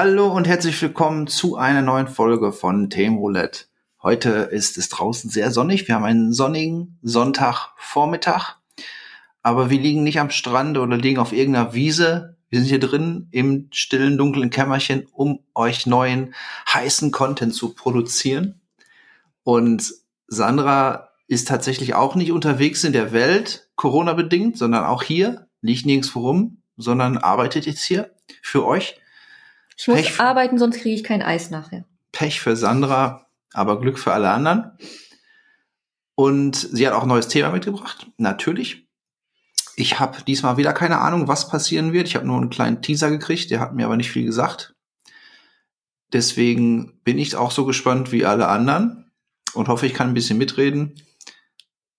Hallo und herzlich willkommen zu einer neuen Folge von Themenroulette. Heute ist es draußen sehr sonnig. Wir haben einen sonnigen Sonntagvormittag. Aber wir liegen nicht am Strand oder liegen auf irgendeiner Wiese. Wir sind hier drin im stillen, dunklen Kämmerchen, um euch neuen, heißen Content zu produzieren. Und Sandra ist tatsächlich auch nicht unterwegs in der Welt, Corona-bedingt, sondern auch hier, liegt nirgendwo rum, sondern arbeitet jetzt hier für euch. Ich muss Pech, arbeiten, sonst kriege ich kein Eis nachher. Pech für Sandra, aber Glück für alle anderen. Und sie hat auch ein neues Thema mitgebracht, natürlich. Ich habe diesmal wieder keine Ahnung, was passieren wird. Ich habe nur einen kleinen Teaser gekriegt, der hat mir aber nicht viel gesagt. Deswegen bin ich auch so gespannt wie alle anderen und hoffe, ich kann ein bisschen mitreden.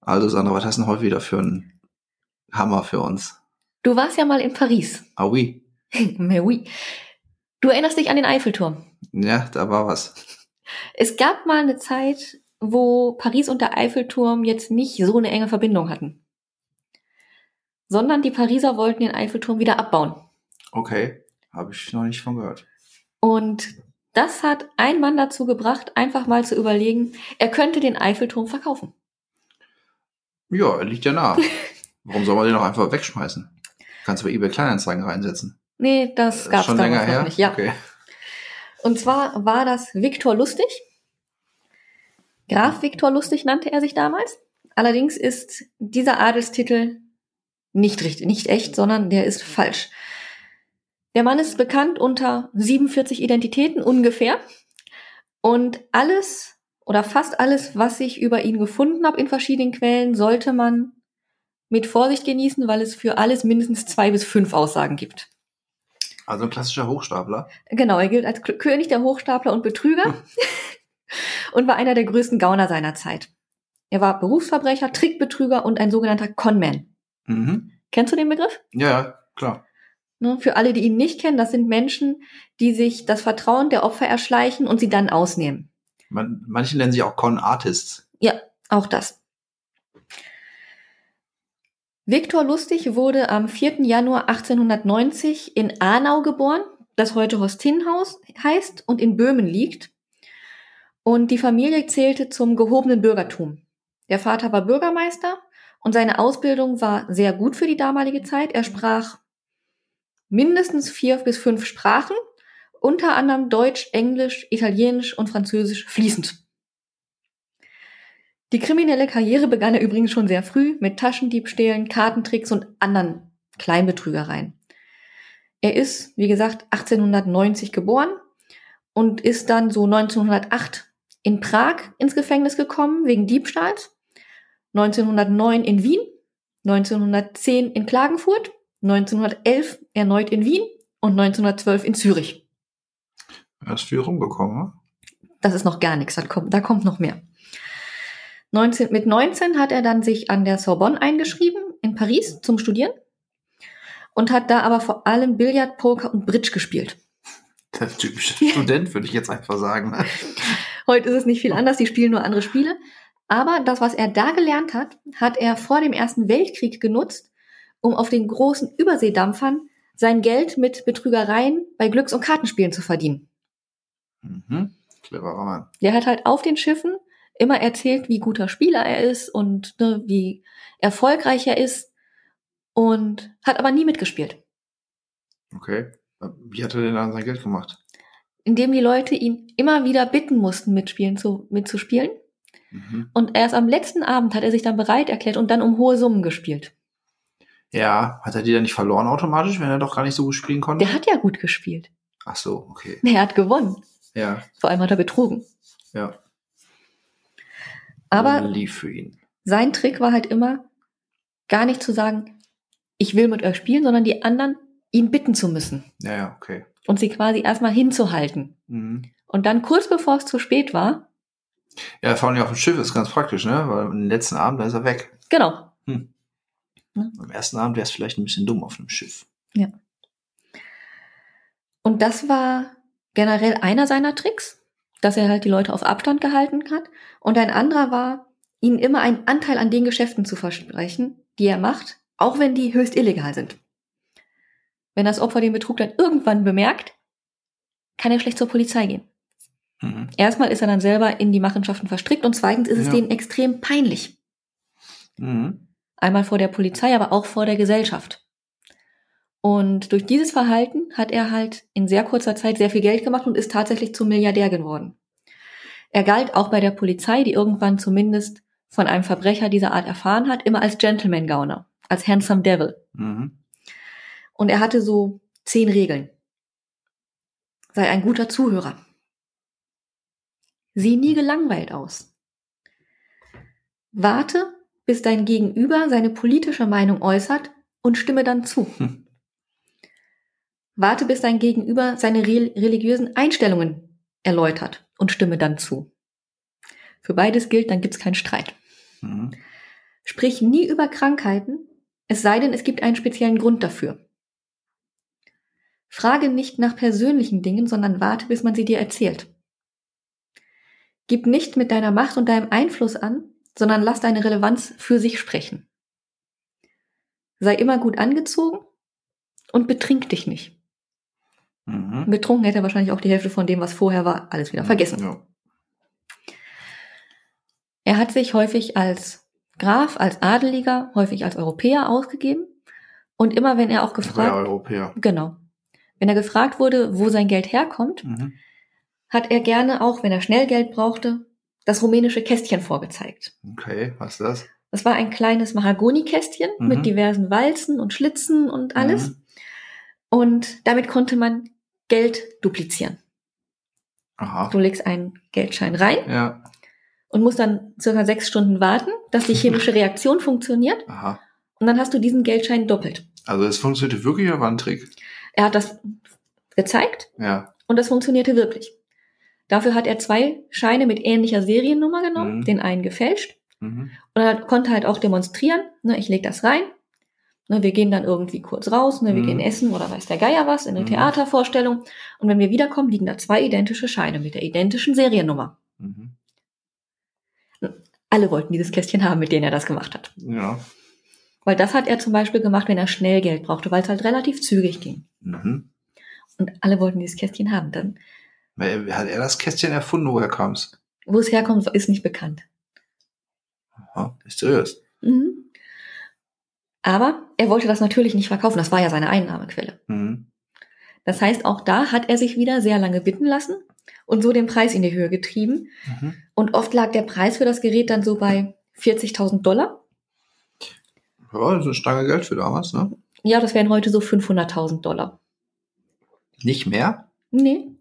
Also Sandra, was hast du denn heute wieder für einen Hammer für uns? Du warst ja mal in Paris. Ah oui. Mais oui. Du erinnerst dich an den Eiffelturm. Ja, da war was. Es gab mal eine Zeit, wo Paris und der Eiffelturm jetzt nicht so eine enge Verbindung hatten. Sondern die Pariser wollten den Eiffelturm wieder abbauen. Okay, habe ich noch nicht von gehört. Und das hat ein Mann dazu gebracht, einfach mal zu überlegen, er könnte den Eiffelturm verkaufen. Ja, er liegt ja nah. Warum soll man den auch einfach wegschmeißen? Kannst du bei eBay Kleinanzeigen reinsetzen. Nee, das gab es damals noch nicht. Ja. Okay. Und zwar war das Viktor Lustig. Graf Viktor Lustig nannte er sich damals. Allerdings ist dieser Adelstitel nicht richtig, nicht echt, sondern der ist falsch. Der Mann ist bekannt unter 47 Identitäten ungefähr. Und alles oder fast alles, was ich über ihn gefunden habe in verschiedenen Quellen, sollte man mit Vorsicht genießen, weil es für alles mindestens zwei bis fünf Aussagen gibt. Also ein klassischer Hochstapler. Genau, er gilt als König der Hochstapler und Betrüger und war einer der größten Gauner seiner Zeit. Er war Berufsverbrecher, Trickbetrüger und ein sogenannter Conman. Mhm. Kennst du den Begriff? Ja, klar. Ne, für alle, die ihn nicht kennen, das sind Menschen, die sich das Vertrauen der Opfer erschleichen und sie dann ausnehmen. Man, manche nennen sie auch Con-Artists. Ja, auch das. Viktor Lustig wurde am 4. Januar 1890 in Arnau geboren, das heute Hostinhaus heißt und in Böhmen liegt. Und die Familie zählte zum gehobenen Bürgertum. Der Vater war Bürgermeister und seine Ausbildung war sehr gut für die damalige Zeit. Er sprach mindestens vier bis fünf Sprachen, unter anderem Deutsch, Englisch, Italienisch und Französisch fließend. Die kriminelle Karriere begann er übrigens schon sehr früh mit Taschendiebstählen, Kartentricks und anderen Kleinbetrügereien. Er ist, wie gesagt, 1890 geboren und ist dann so 1908 in Prag ins Gefängnis gekommen wegen Diebstahls, 1909 in Wien, 1910 in Klagenfurt, 1911 erneut in Wien und 1912 in Zürich. Er ist viel rumgekommen, ne? Das ist noch gar nichts, da kommt, da kommt noch mehr. 19, mit 19 hat er dann sich an der Sorbonne eingeschrieben in Paris zum Studieren und hat da aber vor allem Billard, Poker und Bridge gespielt. Der typische Student, würde ich jetzt einfach sagen. Heute ist es nicht viel anders, die spielen nur andere Spiele. Aber das, was er da gelernt hat, hat er vor dem Ersten Weltkrieg genutzt, um auf den großen Überseedampfern sein Geld mit Betrügereien bei Glücks- und Kartenspielen zu verdienen. Mhm. Cleverer Mann. Der hat halt auf den Schiffen immer erzählt, wie guter Spieler er ist und ne, wie erfolgreich er ist und hat aber nie mitgespielt. Okay. Wie hat er denn dann sein Geld gemacht? Indem die Leute ihn immer wieder bitten mussten, mitspielen zu, mitzuspielen. Mhm. Und erst am letzten Abend hat er sich dann bereit erklärt und dann um hohe Summen gespielt. Ja, hat er die dann nicht verloren automatisch, wenn er doch gar nicht so gut spielen konnte? Der hat ja gut gespielt. Ach so, okay. Er hat gewonnen. Ja. Vor allem hat er betrogen. Ja. Aber lief für ihn. sein Trick war halt immer, gar nicht zu sagen, ich will mit euch spielen, sondern die anderen ihn bitten zu müssen. Ja, ja, okay. Und sie quasi erstmal hinzuhalten. Mhm. Und dann kurz bevor es zu spät war. Ja, vor allem auf dem Schiff ist ganz praktisch, ne? Weil am letzten Abend, da ist er weg. Genau. Hm. Am ersten Abend wäre es vielleicht ein bisschen dumm auf einem Schiff. Ja. Und das war generell einer seiner Tricks dass er halt die Leute auf Abstand gehalten hat. Und ein anderer war, ihnen immer einen Anteil an den Geschäften zu versprechen, die er macht, auch wenn die höchst illegal sind. Wenn das Opfer den Betrug dann irgendwann bemerkt, kann er schlecht zur Polizei gehen. Mhm. Erstmal ist er dann selber in die Machenschaften verstrickt und zweitens ist es Ja. denen extrem peinlich. Mhm. Einmal vor der Polizei, aber auch vor der Gesellschaft. Und durch dieses Verhalten hat er halt in sehr kurzer Zeit sehr viel Geld gemacht und ist tatsächlich zum Milliardär geworden. Er galt auch bei der Polizei, die irgendwann zumindest von einem Verbrecher dieser Art erfahren hat, immer als Gentleman Gauner, als Handsome Devil. Mhm. Und er hatte so zehn Regeln. Sei ein guter Zuhörer. Sieh nie gelangweilt aus. Warte, bis dein Gegenüber seine politische Meinung äußert und stimme dann zu. Hm. Warte, bis dein Gegenüber seine re religiösen Einstellungen erläutert und stimme dann zu. Für beides gilt, dann gibt's keinen Streit. Mhm. Sprich nie über Krankheiten, es sei denn, es gibt einen speziellen Grund dafür. Frage nicht nach persönlichen Dingen, sondern warte, bis man sie dir erzählt. Gib nicht mit deiner Macht und deinem Einfluss an, sondern lass deine Relevanz für sich sprechen. Sei immer gut angezogen und betrink dich nicht. Mhm. Betrunken hätte er wahrscheinlich auch die Hälfte von dem, was vorher war, alles wieder vergessen. Ja. Er hat sich häufig als Graf, als Adeliger, häufig als Europäer ausgegeben. Und immer wenn er auch gefragt, ja Europäer. genau, wenn er gefragt wurde, wo sein Geld herkommt, Mhm. hat er gerne auch, wenn er schnell Geld brauchte, das rumänische Kästchen vorgezeigt. Okay, was ist das? Das war ein kleines Mahagonikästchen Mhm. mit diversen Walzen und Schlitzen und alles. Mhm. Und damit konnte man Geld duplizieren. Aha. Du legst einen Geldschein rein Ja. und musst dann circa sechs Stunden warten, dass die chemische Reaktion funktioniert. Aha. Und dann hast du diesen Geldschein doppelt. Also es funktionierte wirklich oder war ein Trick? Er hat das gezeigt Ja. und das funktionierte wirklich. Dafür hat er zwei Scheine mit ähnlicher Seriennummer genommen, Mhm. den einen gefälscht Mhm. und er konnte halt auch demonstrieren, ne, ich lege das rein, ne, wir gehen dann irgendwie kurz raus, ne, wir Mhm. gehen essen oder weiß der Geier was, in eine Mhm. Theatervorstellung und wenn wir wiederkommen, liegen da zwei identische Scheine mit der identischen Seriennummer. Mhm. Alle wollten dieses Kästchen haben, mit denen er das gemacht hat. Ja. Weil das hat er zum Beispiel gemacht, wenn er schnell Geld brauchte, weil es halt relativ zügig ging. Mhm. Und alle wollten dieses Kästchen haben. Dann, Hat er das Kästchen erfunden? Woher kam's? wo es herkommt, ist nicht bekannt. Aha. Ist seriös. Mhm. Aber er wollte das natürlich nicht verkaufen. Das war ja seine Einnahmequelle. Mhm. Das heißt, auch da hat er sich wieder sehr lange bitten lassen und so den Preis in die Höhe getrieben. Mhm. Und oft lag der Preis für das Gerät dann so bei 40.000 Dollar. Ja, das ist eine Stange Geld für damals, ne? Ja, das wären heute so 500.000 Dollar. Nicht mehr? Nee,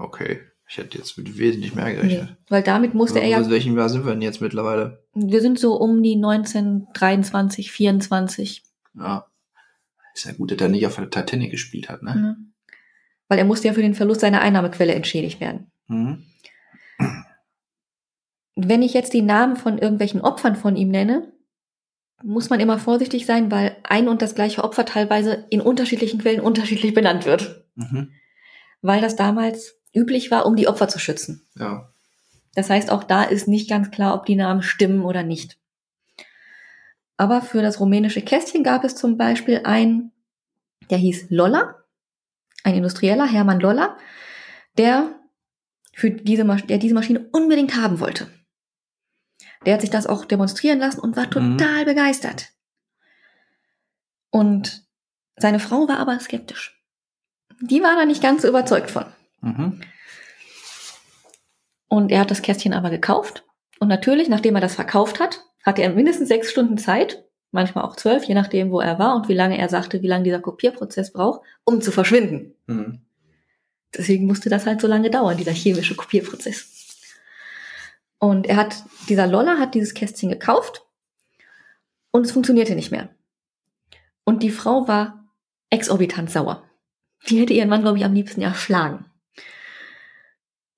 Okay. Ich hätte jetzt mit wesentlich mehr nee. gerechnet. weil damit musste er In ja, welchem Jahr sind wir denn jetzt mittlerweile? wir sind so um die 1923, 24. Ja. Ist ja gut, dass er nicht auf der Titanic gespielt hat, ne? Ne? Weil er musste ja für den Verlust seiner Einnahmequelle entschädigt werden. Mhm. Wenn ich jetzt die Namen von irgendwelchen Opfern von ihm nenne, muss man immer vorsichtig sein, weil ein und das gleiche Opfer teilweise in unterschiedlichen Quellen unterschiedlich benannt wird. Mhm. Weil das damals üblich war, um die Opfer zu schützen. Ja. Das heißt, auch da ist nicht ganz klar, ob die Namen stimmen oder nicht. Aber für das rumänische Kästchen gab es zum Beispiel einen, der hieß Lolla, ein Industrieller, Hermann Lolla, der für diese, Masch der diese Maschine unbedingt haben wollte. Der hat sich das auch demonstrieren lassen und war Mhm. total begeistert. Und seine Frau war aber skeptisch. Die war da nicht ganz so überzeugt von. Mhm. Und er hat das Kästchen aber gekauft. Und natürlich, nachdem er das verkauft hat, hatte er mindestens sechs Stunden Zeit, manchmal auch zwölf, je nachdem, wo er war und wie lange er sagte, wie lange dieser Kopierprozess braucht, um zu verschwinden. Mhm. Deswegen musste das halt so lange dauern, dieser chemische Kopierprozess. Und er hat, dieser Loller hat dieses Kästchen gekauft und es funktionierte nicht mehr. Und die Frau war exorbitant sauer. Die hätte ihren Mann, glaube ich, am liebsten erschlagen.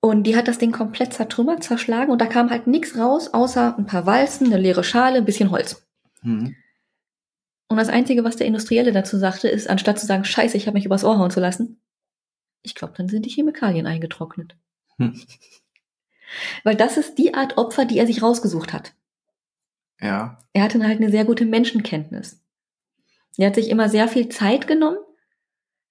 Und die hat das Ding komplett zertrümmert, zerschlagen und da kam halt nichts raus, außer ein paar Walzen, eine leere Schale, ein bisschen Holz. Mhm. Und das Einzige, was der Industrielle dazu sagte, ist, anstatt zu sagen, scheiße, ich habe mich übers Ohr hauen zu lassen, ich glaube, dann sind die Chemikalien eingetrocknet. Hm. Weil das ist die Art Opfer, die er sich rausgesucht hat. Ja. Er hatte halt eine sehr gute Menschenkenntnis. Er hat sich immer sehr viel Zeit genommen,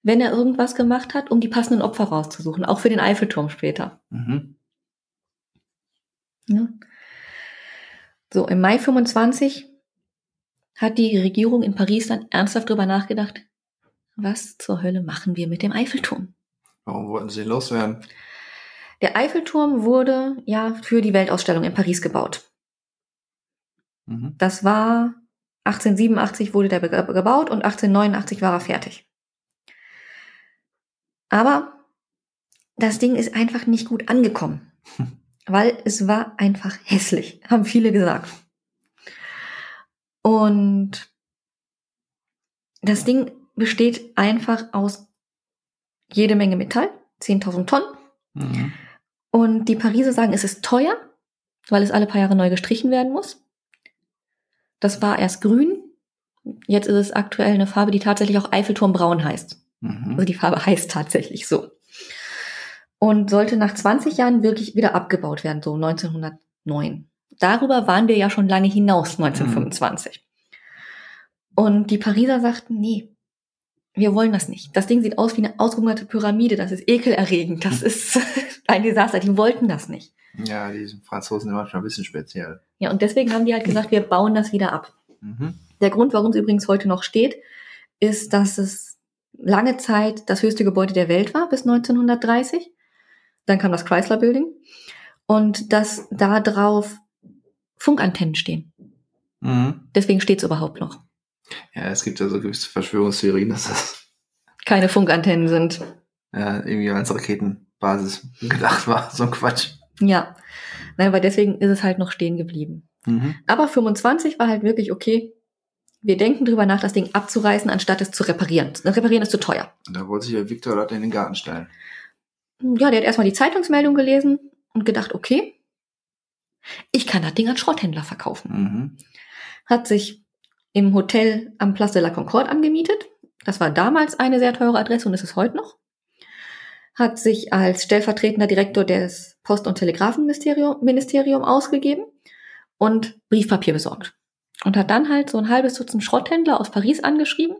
wenn er irgendwas gemacht hat, um die passenden Opfer rauszusuchen, auch für den Eiffelturm später. Mhm. Ja. So, im Mai 25 hat die Regierung in Paris dann ernsthaft drüber nachgedacht, was zur Hölle machen wir mit dem Eiffelturm? Warum wollten sie loswerden? Der Eiffelturm wurde ja für die Weltausstellung in Paris gebaut. Mhm. Das war 1887 wurde der gebaut und 1889 war er fertig. Aber das Ding ist einfach nicht gut angekommen, weil es war einfach hässlich, haben viele gesagt. Und das Ding besteht einfach aus jede Menge Metall, 10.000 Tonnen. Mhm. Und die Pariser sagen, es ist teuer, weil es alle paar Jahre neu gestrichen werden muss. Das war erst grün. Jetzt ist es aktuell eine Farbe, die tatsächlich auch Eiffelturmbraun heißt. Also Mhm. die Farbe heißt tatsächlich so. Und sollte nach 20 Jahren wirklich wieder abgebaut werden, so 1909. Darüber waren wir ja schon lange hinaus, 1925. Und die Pariser sagten, nee, wir wollen das nicht. Das Ding sieht aus wie eine ausgehungerte Pyramide, das ist ekelerregend, das ist ein Desaster. Die wollten das nicht. Ja, die Franzosen sind manchmal ein bisschen speziell. Ja, und deswegen haben die halt gesagt, wir bauen das wieder ab. Mhm. Der Grund, warum es übrigens heute noch steht, ist, dass es lange Zeit das höchste Gebäude der Welt war, bis 1930. Dann kam das Chrysler Building. Und dass da drauf Funkantennen stehen. Mhm. Deswegen steht es überhaupt noch. Ja, es gibt ja so gewisse Verschwörungstheorien, dass das Keine Funkantennen sind. ja, irgendwie als Raketenbasis gedacht war. So ein Quatsch. Ja. Nein, aber deswegen ist es halt noch stehen geblieben. Mhm. Aber 25 war halt wirklich okay. Wir denken drüber nach, das Ding abzureißen, anstatt es zu reparieren. Das Reparieren ist zu teuer. Da wollte sich der Viktor das in den Garten stellen. Ja, der hat erstmal die Zeitungsmeldung gelesen und gedacht, okay, ich kann das Ding an Schrotthändler verkaufen. Mhm. Hat sich im Hotel am Place de la Concorde angemietet. Das war damals eine sehr teure Adresse und ist es heute noch. Hat sich als stellvertretender Direktor des Post- und Telegrafenministerium Ministerium ausgegeben und Briefpapier besorgt. Und hat dann halt so ein halbes Dutzend Schrotthändler aus Paris angeschrieben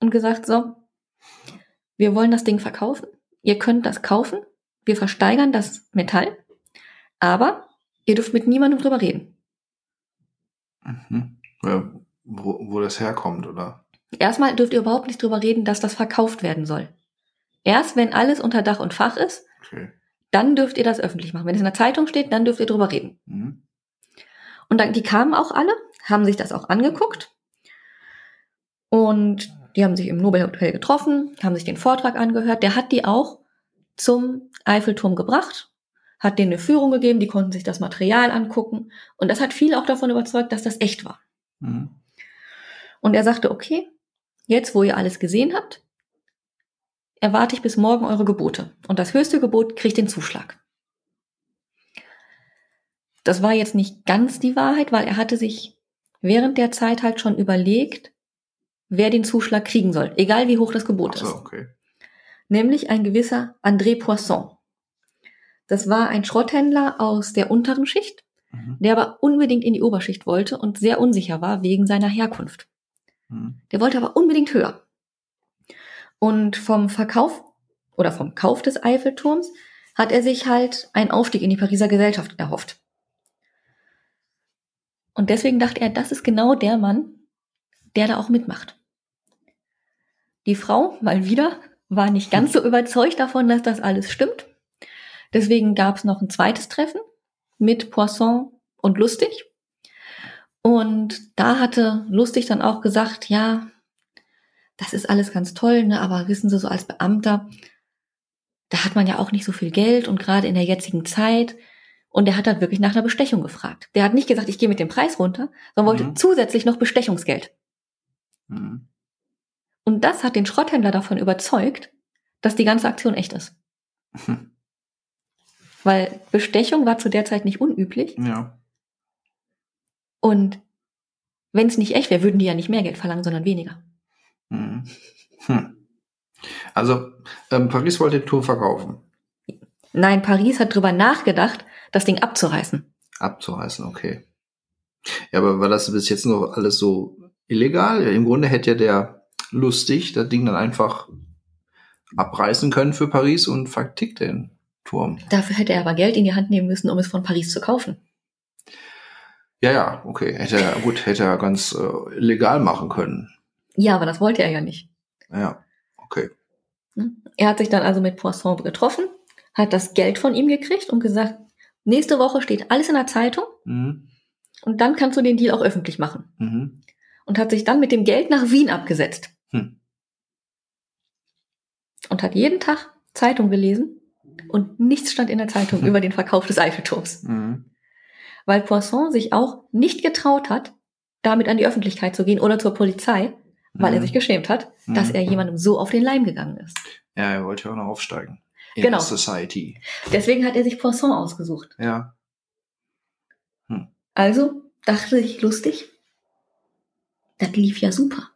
und gesagt, so, wir wollen das Ding verkaufen. Ihr könnt das kaufen. Wir versteigern das Metall. Aber ihr dürft mit niemandem drüber reden. Mhm. Ja, wo, wo das herkommt, oder? Erstmal dürft ihr überhaupt nicht drüber reden, dass das verkauft werden soll. Erst wenn alles unter Dach und Fach ist, Okay. dann dürft ihr das öffentlich machen. Wenn es in der Zeitung steht, dann dürft ihr drüber reden. Mhm. Und dann, die kamen auch alle, haben sich das auch angeguckt. Und die haben sich im Nobel Hotel getroffen, haben sich den Vortrag angehört. Der hat die auch zum Eiffelturm gebracht, hat denen eine Führung gegeben, die konnten sich das Material angucken. Und das hat viele auch davon überzeugt, dass das echt war. Mhm. Und er sagte, okay, jetzt wo ihr alles gesehen habt, erwarte ich bis morgen eure Gebote. Und das höchste Gebot kriegt den Zuschlag. Das war jetzt nicht ganz die Wahrheit, weil er hatte sich während der Zeit halt schon überlegt, wer den Zuschlag kriegen soll, egal wie hoch das Gebot so, ist. okay. Nämlich ein gewisser André Poisson. Das war ein Schrotthändler aus der unteren Schicht, Mhm. der aber unbedingt in die Oberschicht wollte und sehr unsicher war wegen seiner Herkunft. Mhm. Der wollte aber unbedingt höher. Und vom Verkauf oder vom Kauf des Eiffelturms hat er sich halt einen Aufstieg in die Pariser Gesellschaft erhofft. Und deswegen dachte er, das ist genau der Mann, der da auch mitmacht. Die Frau, mal wieder, war nicht ganz so überzeugt davon, dass das alles stimmt. Deswegen gab es noch ein zweites Treffen mit Poisson und Lustig. Und da hatte Lustig dann auch gesagt, ja, das ist alles ganz toll, ne, aber wissen Sie, so als Beamter, da hat man ja auch nicht so viel Geld und gerade in der jetzigen Zeit. Und er hat dann wirklich nach einer Bestechung gefragt. Der hat nicht gesagt, ich gehe mit dem Preis runter, sondern wollte Mhm. zusätzlich noch Bestechungsgeld. Mhm. Und das hat den Schrotthändler davon überzeugt, dass die ganze Aktion echt ist. Hm. Weil Bestechung war zu der Zeit nicht unüblich. Ja. Und wenn es nicht echt wäre, würden die ja nicht mehr Geld verlangen, sondern weniger. Mhm. Hm. Also, ähm, Paris wollte die Tour verkaufen. Nein, Paris hat drüber nachgedacht, das Ding abzureißen. Abzureißen, okay. Ja, aber war das bis jetzt noch alles so illegal? Ja, Im Grunde hätte ja der lustig das Ding dann einfach abreißen können für Paris und vertickt den Turm. Dafür hätte er aber Geld in die Hand nehmen müssen, um es von Paris zu kaufen. Ja, ja, okay. Hätte er, gut, hätte er ganz äh, legal machen können. Ja, aber das wollte er ja nicht. Ja, okay. Hm? Er hat sich dann also mit Poisson getroffen, hat das Geld von ihm gekriegt und gesagt, nächste Woche steht alles in der Zeitung Mhm. und dann kannst du den Deal auch öffentlich machen. Mhm. Und hat sich dann mit dem Geld nach Wien abgesetzt. Hm. Und hat jeden Tag Zeitung gelesen und nichts stand in der Zeitung über den Verkauf des Eiffelturms. Mhm. Weil Poisson sich auch nicht getraut hat, damit an die Öffentlichkeit zu gehen oder zur Polizei, weil er Mhm. sich geschämt hat, dass Mhm. er jemandem so auf den Leim gegangen ist. Ja, er wollte ja auch noch aufsteigen. In Genau. Society. Deswegen hat er sich Poisson ausgesucht. Ja. Also dachte ich lustig, das lief ja super.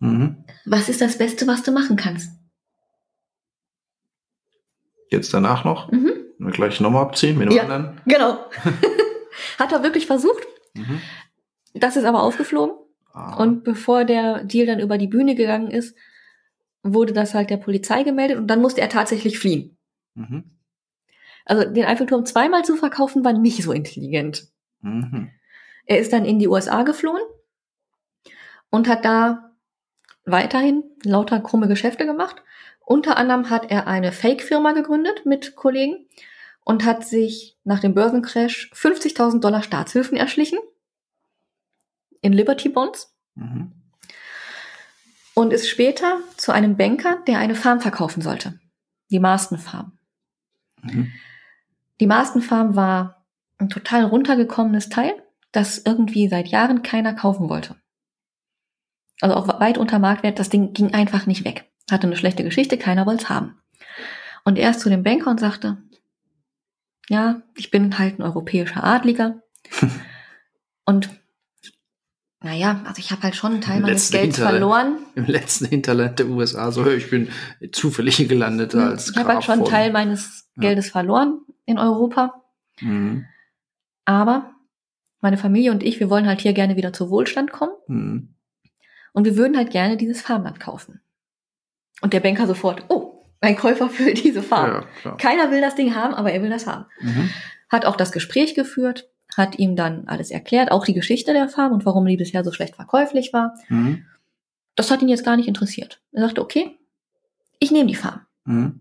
Mhm. Was ist das Beste, was du machen kannst? Jetzt danach noch? Mhm. Wir gleich nochmal abziehen mit dem Ja. anderen? Genau. hat er wirklich versucht. Mhm. Das ist aber aufgeflogen. Ah. Und bevor der Deal dann über die Bühne gegangen ist, wurde das halt der Polizei gemeldet und dann musste er tatsächlich fliehen. Mhm. Also den Eiffelturm zweimal zu verkaufen war nicht so intelligent. Mhm. Er ist dann in die USA geflohen und hat da weiterhin lauter krumme Geschäfte gemacht. Unter anderem hat er eine Fake-Firma gegründet mit Kollegen und hat sich nach dem Börsencrash 50.000 Dollar Staatshilfen erschlichen in Liberty Bonds Mhm. und ist später zu einem Banker, der eine Farm verkaufen sollte. Die Marston Farm. Mhm. Die Marston Farm war ein total runtergekommenes Teil, das irgendwie seit Jahren keiner kaufen wollte. Also auch weit unter Marktwert, das Ding ging einfach nicht weg. Hatte eine schlechte Geschichte, keiner wollte es haben. Und er ist zu dem Banker und sagte, ja, ich bin halt ein europäischer Adliger. und naja, also ich habe halt schon einen Teil meines Hinterland. verloren. Im letzten Hinterland der USA. So, ich bin zufällig gelandet als Hm, Ich habe halt schon einen Teil meines Ja. Geldes verloren in Europa. Mhm. Aber meine Familie und ich, wir wollen halt hier gerne wieder zu Wohlstand kommen Mhm. und wir würden halt gerne dieses Farmland kaufen. Und der Banker sofort, oh, ein Käufer für diese Farm. Ja. Keiner will das Ding haben, aber er will das haben. Mhm. Hat auch das Gespräch geführt, hat ihm dann alles erklärt, auch die Geschichte der Farm und warum die bisher so schlecht verkäuflich war. Mhm. Das hat ihn jetzt gar nicht interessiert. Er sagte, okay, ich nehme die Farm. Mhm.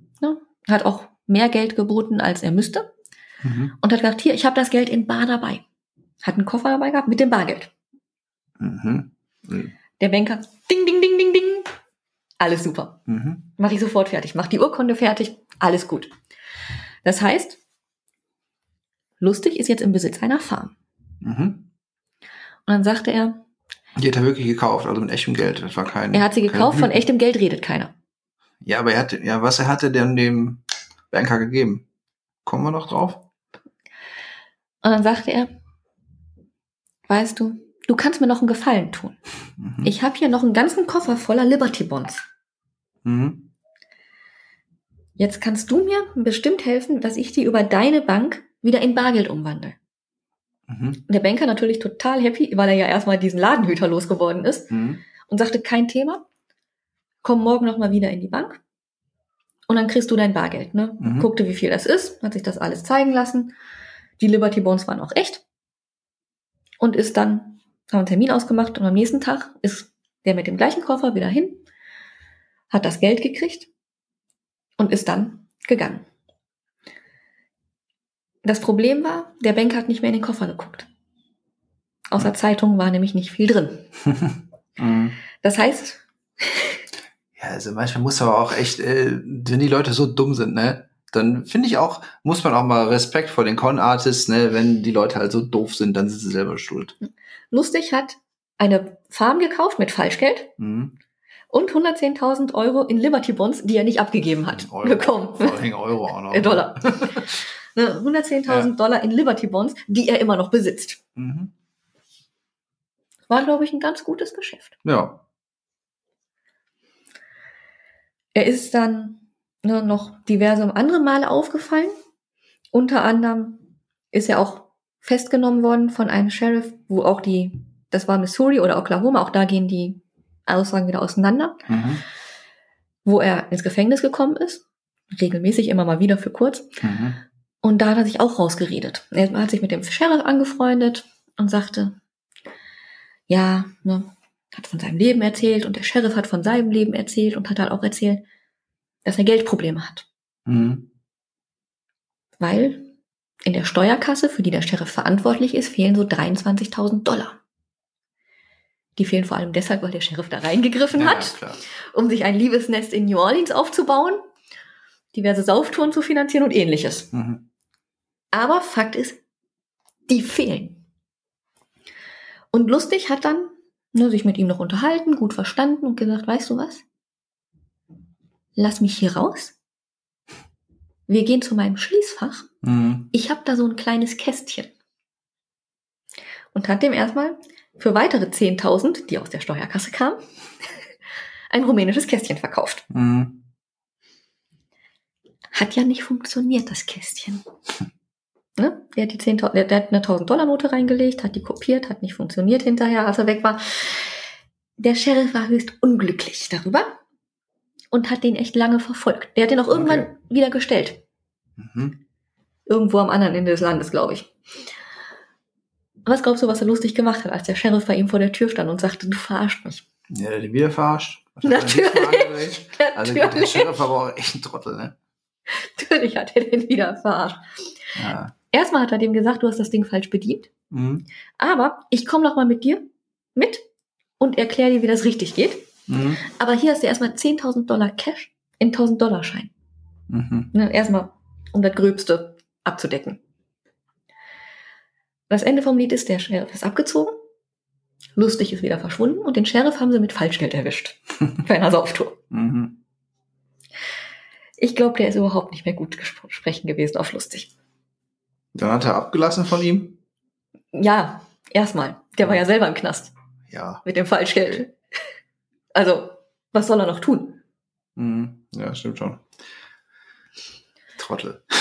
Hat auch mehr Geld geboten, als er müsste. Mhm. Und hat gesagt, hier, ich habe das Geld in Bar dabei. Hat einen Koffer dabei gehabt mit dem Bargeld. Mhm. Mhm. Der Banker, ding, ding, ding, ding, ding. Alles super. Mhm. Mache ich sofort fertig. Mach die Urkunde fertig. Alles gut. Das heißt, Lustig ist jetzt im Besitz einer Farm. Mhm. Und dann sagte er, Die hat er wirklich gekauft, also mit echtem Geld. Das war kein. er hat sie gekauft, von echtem Geld redet keiner. Ja, aber er hatte, ja, was er hatte denn dem Banker gegeben? Kommen wir noch drauf? Und dann sagte er, weißt du, du kannst mir noch einen Gefallen tun. Mhm. Ich habe hier noch einen ganzen Koffer voller Liberty Bonds. Mhm. Jetzt kannst du mir bestimmt helfen, dass ich die über deine Bank wieder in Bargeld umwandle. Mhm. Der Banker natürlich total happy, weil er ja erstmal diesen Ladenhüter losgeworden ist Mhm. und sagte, kein Thema, komm morgen nochmal wieder in die Bank und dann kriegst du dein Bargeld. Ne? Mhm. Guckte, wie viel das ist, hat sich das alles zeigen lassen. Die Liberty Bonds waren auch echt und ist dann, haben einen Termin ausgemacht und am nächsten Tag ist der mit dem gleichen Koffer wieder hin, hat das Geld gekriegt und ist dann gegangen. Das Problem war, der Banker hat nicht mehr in den Koffer geguckt. Außer Zeitung war nämlich nicht viel drin. Mhm. Das heißt, Ja, also manchmal muss aber auch echt, äh, wenn die Leute so dumm sind, ne, dann finde ich auch, muss man auch mal Respekt vor den Con-Artists, ne, wenn die Leute halt so doof sind, dann sind sie selber schuld. Lustig hat eine Farm gekauft mit Falschgeld Mhm. und 110.000 Euro in Liberty Bonds, die er nicht abgegeben hat, Euro, bekommen. Vor allem Euro auch noch. Äh, Dollar. Ne, 110.000 Dollar in Liberty Bonds, die er immer noch besitzt. Mhm. War, glaube ich, ein ganz gutes Geschäft. Ja. Er ist dann ne, noch diverse andere Male aufgefallen. Unter anderem ist er auch festgenommen worden von einem Sheriff, wo auch die, das war Missouri oder Oklahoma, auch da gehen die Aussagen wieder auseinander, Mhm. wo er ins Gefängnis gekommen ist. Regelmäßig immer mal wieder für kurz. Mhm. Und da hat er sich auch rausgeredet. Er hat sich mit dem Sheriff angefreundet und sagte, ja, ne, hat von seinem Leben erzählt und der Sheriff hat von seinem Leben erzählt und hat halt auch erzählt, dass er Geldprobleme hat. Mhm. Weil in der Steuerkasse, für die der Sheriff verantwortlich ist, fehlen so 23.000 Dollar. Die fehlen vor allem deshalb, weil der Sheriff da reingegriffen Ja, hat, klar. um sich ein Liebesnest in New Orleans aufzubauen, diverse Sauftouren zu finanzieren und ähnliches. Mhm. Aber Fakt ist, die fehlen. Und lustig hat dann ne, sich mit ihm noch unterhalten, gut verstanden und gesagt, weißt du was? Lass mich hier raus. Wir gehen zu meinem Schließfach. Mhm. Ich habe da so ein kleines Kästchen. Und hat dem erstmal für weitere 10.000, die aus der Steuerkasse kamen, ein rumänisches Kästchen verkauft. Mhm. Hat ja nicht funktioniert, das Kästchen. Ne? Der, hat die 10, der, der hat eine 1000-Dollar-Note reingelegt, hat die kopiert, hat nicht funktioniert hinterher, als er weg war. Der Sheriff war höchst unglücklich darüber und hat den echt lange verfolgt. Der hat den auch irgendwann Okay. wieder gestellt. Mhm. Irgendwo am anderen Ende des Landes, glaube ich. Was glaubst du, was er lustig gemacht hat, als der Sheriff bei ihm vor der Tür stand und sagte, du verarscht mich? Ja, der die wieder verarscht. Er Natürlich. angeregt? Also der Natürlich, Sheriff war aber auch echt ein Trottel, ne? natürlich hat er den wieder verarscht. Ja. Erstmal hat er dem gesagt, du hast das Ding falsch bedient. Mhm. Aber ich komme noch mal mit dir mit und erkläre dir, wie das richtig geht. Mhm. Aber hier hast du erstmal 10.000 Dollar Cash in 1.000 Dollar Schein. Mhm. Ne, erstmal, um das Gröbste abzudecken. Das Ende vom Lied ist, der Sheriff ist abgezogen. Lustig ist wieder verschwunden und den Sheriff haben sie mit Falschgeld erwischt. Bei einer Sauftour. Mhm. Ich glaube, der ist überhaupt nicht mehr gut sprechen gewesen auf lustig. Dann hat er abgelassen von ihm. Ja, erstmal. Der war ja selber im Knast Ja. mit dem Falschgeld. Also, was soll er noch tun? Mhm. Ja, stimmt schon. Trottel.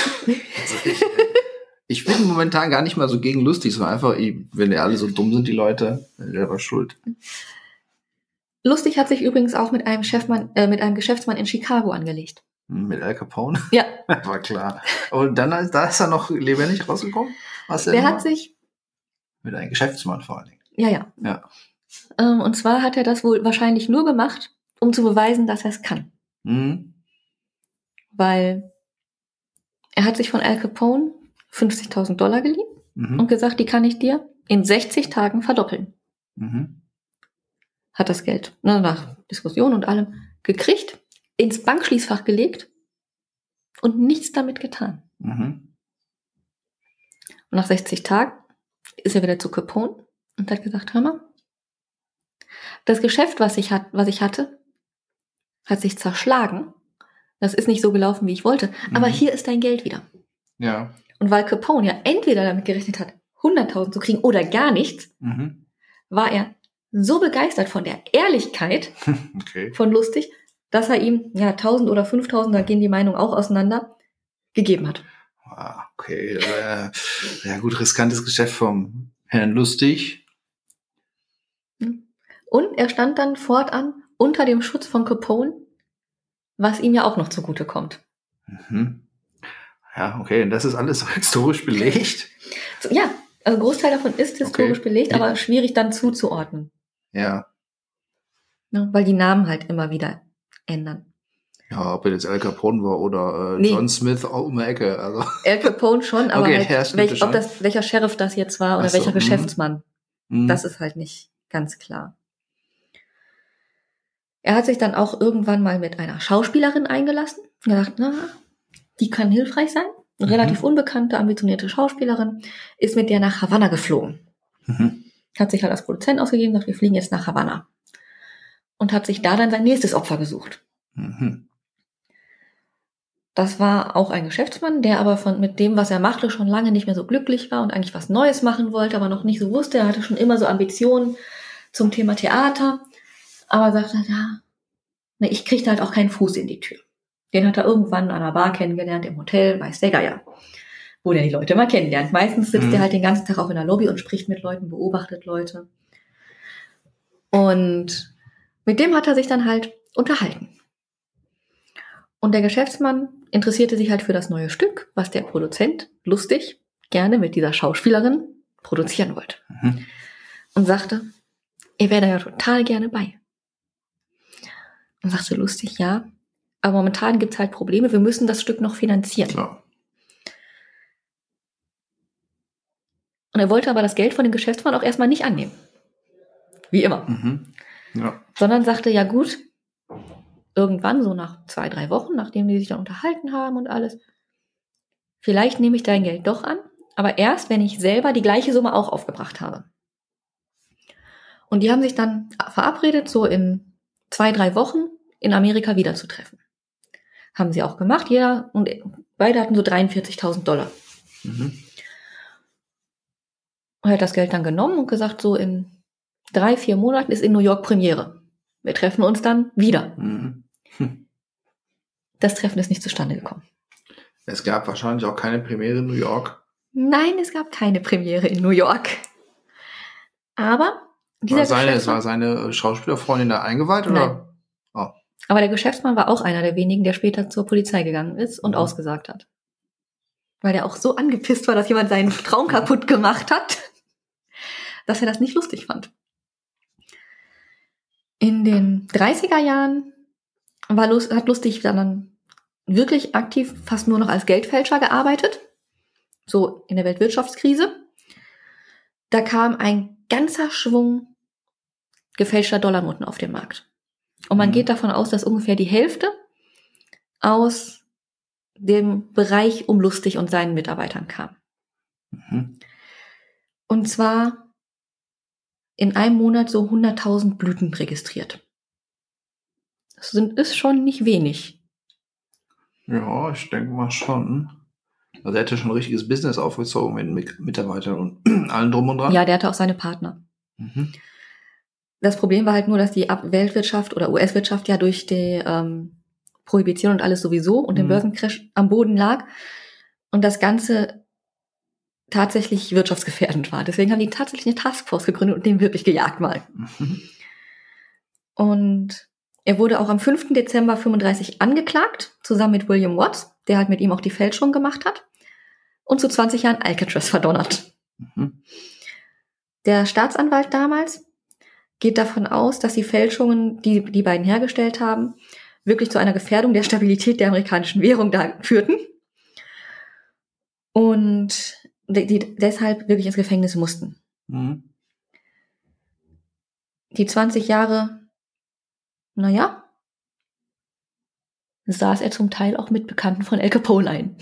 Ich, bin momentan gar nicht mal so gegen lustig, sondern einfach, wenn die alle so dumm sind, die Leute, der war schuld. Lustig hat sich übrigens auch mit einem Chefmann, äh, mit einem Geschäftsmann in Chicago angelegt. Mhm, Mit Al Capone. Ja, war klar. Und dann, ist- da ist er noch lebendig rausgekommen. Was der hat sich, Mit einem Geschäftsmann vor allen Dingen. ja, ja. Ja. Ähm, und zwar hat er das wohl wahrscheinlich nur gemacht, um zu beweisen, dass er es kann. Mhm. Weil er hat sich von Al Capone 50.000 Dollar geliehen Mhm. und gesagt, die kann ich dir in 60 Tagen verdoppeln. Mhm. Hat das Geld ne, nach Diskussion und allem gekriegt, ins Bankschließfach gelegt und nichts damit getan. Mhm. Und nach 60 Tagen ist er wieder zu Capone und hat gesagt, hör mal, das Geschäft, was ich, hat, was ich hatte, hat sich zerschlagen. Das ist nicht so gelaufen, wie ich wollte. Aber Mhm. hier ist dein Geld wieder. Ja. Und weil Capone ja entweder damit gerechnet hat, 100.000 zu kriegen oder gar nichts, Mhm. war er so begeistert von der Ehrlichkeit Okay. von Lustig, dass er ihm, ja, 1000 oder 5000, da gehen die Meinungen auch auseinander, gegeben hat. Ah, okay. Äh, ja, gut, riskantes Geschäft vom Herrn Lustig. Und er stand dann fortan unter dem Schutz von Capone, was ihm ja auch noch zugute kommt. Mhm. Ja, okay. Das ist alles so historisch belegt. So, ja, also ein Großteil davon ist historisch Okay. belegt, aber schwierig dann zuzuordnen, Ja. ne, weil die Namen halt immer wieder ändern. Ja, ob er jetzt Al Capone war oder äh, Nee. John Smith auch um die Ecke. Also. Al Capone schon, aber Okay, halt, welch, ob das, welcher Sheriff das jetzt war oder Ach so, welcher mhm. Geschäftsmann, Mhm. das ist halt nicht ganz klar. Er hat sich dann auch irgendwann mal mit einer Schauspielerin eingelassen. Er dachte, na, die kann hilfreich sein. Eine Mhm. relativ unbekannte, ambitionierte Schauspielerin, ist mit der nach Havanna geflogen. Mhm. Hat sich halt als Produzent ausgegeben, sagt, wir fliegen jetzt nach Havanna. Und hat sich da dann sein nächstes Opfer gesucht. Mhm. Das war auch ein Geschäftsmann, der aber von, mit dem, was er machte, schon lange nicht mehr so glücklich war und eigentlich was Neues machen wollte, aber noch nicht so wusste. Er hatte schon immer so Ambitionen zum Thema Theater, aber sagte, ja, ne, ich kriegte halt auch keinen Fuß in die Tür. Den hat er irgendwann an einer Bar kennengelernt, im Hotel, weiß der Geier, wo der die Leute mal kennenlernt. Meistens sitzt Mhm. er halt den ganzen Tag auch in der Lobby und spricht mit Leuten, beobachtet Leute. Und mit dem hat er sich dann halt unterhalten. Und der Geschäftsmann interessierte sich halt für das neue Stück, was der Produzent lustig gerne mit dieser Schauspielerin produzieren wollte. Mhm. Und sagte, er wäre da ja total gerne bei. Und sagte lustig, ja, aber momentan gibt's halt Probleme, wir müssen das Stück noch finanzieren. Klar. Und er wollte aber das Geld von dem Geschäftsmann auch erstmal nicht annehmen. Wie immer. Mhm. Ja. Sondern sagte, ja gut, irgendwann, so nach zwei, drei Wochen, nachdem die sich dann unterhalten haben und alles, vielleicht nehme ich dein Geld doch an, aber erst, wenn ich selber die gleiche Summe auch aufgebracht habe. Und die haben sich dann verabredet, so in zwei, drei Wochen in Amerika wiederzutreffen. Haben sie auch gemacht, jeder, und beide hatten so 43.000 Dollar. Mhm. Und er hat das Geld dann genommen und gesagt, so in drei, vier Monaten ist in New York Premiere. Wir treffen uns dann wieder. Mhm. Das Treffen ist nicht zustande gekommen. Es gab wahrscheinlich auch keine Premiere in New York. Nein, es gab keine Premiere in New York. Aber dieser War seine, es Geschäftsmann, war seine Schauspielerfreundin da eingeweiht oder? Oh. aber der Geschäftsmann war auch einer der wenigen, der später zur Polizei gegangen ist und Mhm. ausgesagt hat. Weil der auch so angepisst war, dass jemand seinen Traum kaputt gemacht hat, dass er das nicht lustig fand. In den 30er Jahren war Lust, hat Lustig dann wirklich aktiv fast nur noch als Geldfälscher gearbeitet. So in der Weltwirtschaftskrise. Da kam ein ganzer Schwung gefälschter Dollarnoten auf den Markt. Und man Mhm. geht davon aus, dass ungefähr die Hälfte aus dem Bereich um Lustig und seinen Mitarbeitern kam. Mhm. Und zwar in einem Monat so 100.000 Blüten registriert. Das sind, ist schon nicht wenig. Ja, ich denke mal schon. Also er hätte schon ein richtiges Business aufgezogen mit Mit- Mitarbeitern und allen drum und dran. Ja, der hatte auch seine Partner. Mhm. Das Problem war halt nur, dass die Weltwirtschaft oder US-Wirtschaft ja durch die ähm, Prohibition und alles sowieso und den Mhm. Börsencrash am Boden lag und das Ganze tatsächlich wirtschaftsgefährdend war. Deswegen haben die tatsächlich eine Taskforce gegründet und den wirklich gejagt mal. Mhm. Und er wurde auch am 5. Dezember 35 angeklagt, zusammen mit William Watts, der halt mit ihm auch die Fälschung gemacht hat, und zu 20 Jahren Alcatraz verdonnert. Mhm. Der Staatsanwalt damals geht davon aus, dass die Fälschungen, die die beiden hergestellt haben, wirklich zu einer Gefährdung der Stabilität der amerikanischen Währung da führten. Und die, die deshalb wirklich ins Gefängnis mussten. Mhm. Die 20 Jahre, naja, saß er zum Teil auch mit Bekannten von Al Capone ein.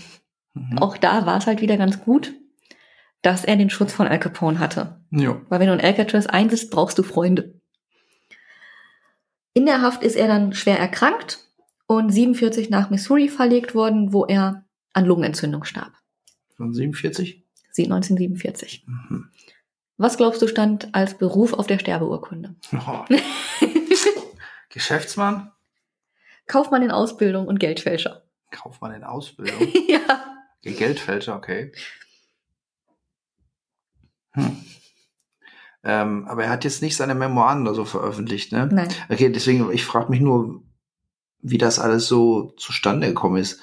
Mhm. Auch da war es halt wieder ganz gut, dass er den Schutz von Al Capone hatte. Ja. Weil wenn du in Alcatraz einsitzt, brauchst du Freunde. In der Haft ist er dann schwer erkrankt und 47 nach Missouri verlegt worden, wo er an Lungenentzündung starb. Von 47? Sie 1947. Mhm. Was glaubst du stand als Beruf auf der Sterbeurkunde? Oh. Geschäftsmann? Kaufmann in Ausbildung und Geldfälscher. Kaufmann in Ausbildung? ja. Geldfälscher, okay. Hm. Ähm, aber er hat jetzt nicht seine Memoiren oder so veröffentlicht, ne? Nein. Okay, deswegen, ich frage mich nur, wie das alles so zustande gekommen ist.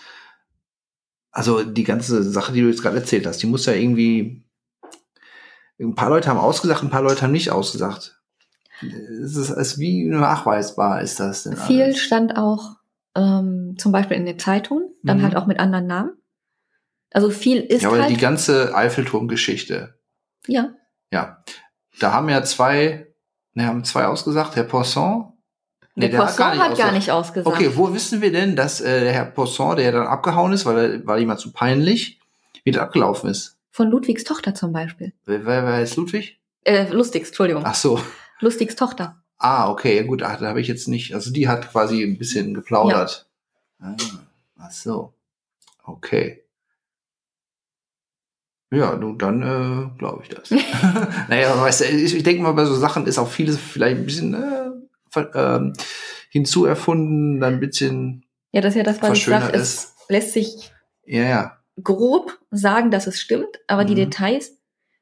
Also die ganze Sache, die du jetzt gerade erzählt hast, die muss ja irgendwie. Ein paar Leute haben ausgesagt, ein paar Leute haben nicht ausgesagt. Es ist, es ist wie nachweisbar ist das denn Viel alles? stand auch ähm, zum Beispiel in den Zeitungen, dann Mhm. halt auch mit anderen Namen. Also viel ist Ja, aber halt. die ganze Eiffelturm-Geschichte, ja, ja, da haben ja zwei, ne, haben zwei ausgesagt, Herr Poisson. Der Poisson hat gar ausgesagt. nicht ausgesagt. Okay, wo wissen wir denn, dass äh, der Herr Poisson, der dann abgehauen ist, weil er war ihm mal zu peinlich, wieder abgelaufen ist? Von Ludwigs Tochter zum Beispiel. Wer, wer, wer ist Ludwig? Äh, Lustigs, Entschuldigung. Ach so. Lustigs Tochter. Ah, okay, ja gut, ach, da habe ich jetzt nicht. Also die hat quasi ein bisschen geplaudert. Ah, ach so. Okay. Ja, nun dann äh, glaube ich das. naja, weißt du, ich, ich denke mal, bei so Sachen ist auch vieles vielleicht ein bisschen äh, ähm, hinzuerfunden, dann ein bisschen, Ja, das ist ja das, was ich sage. Es lässt sich ja, ja. grob sagen, dass es stimmt, aber die Mhm. Details,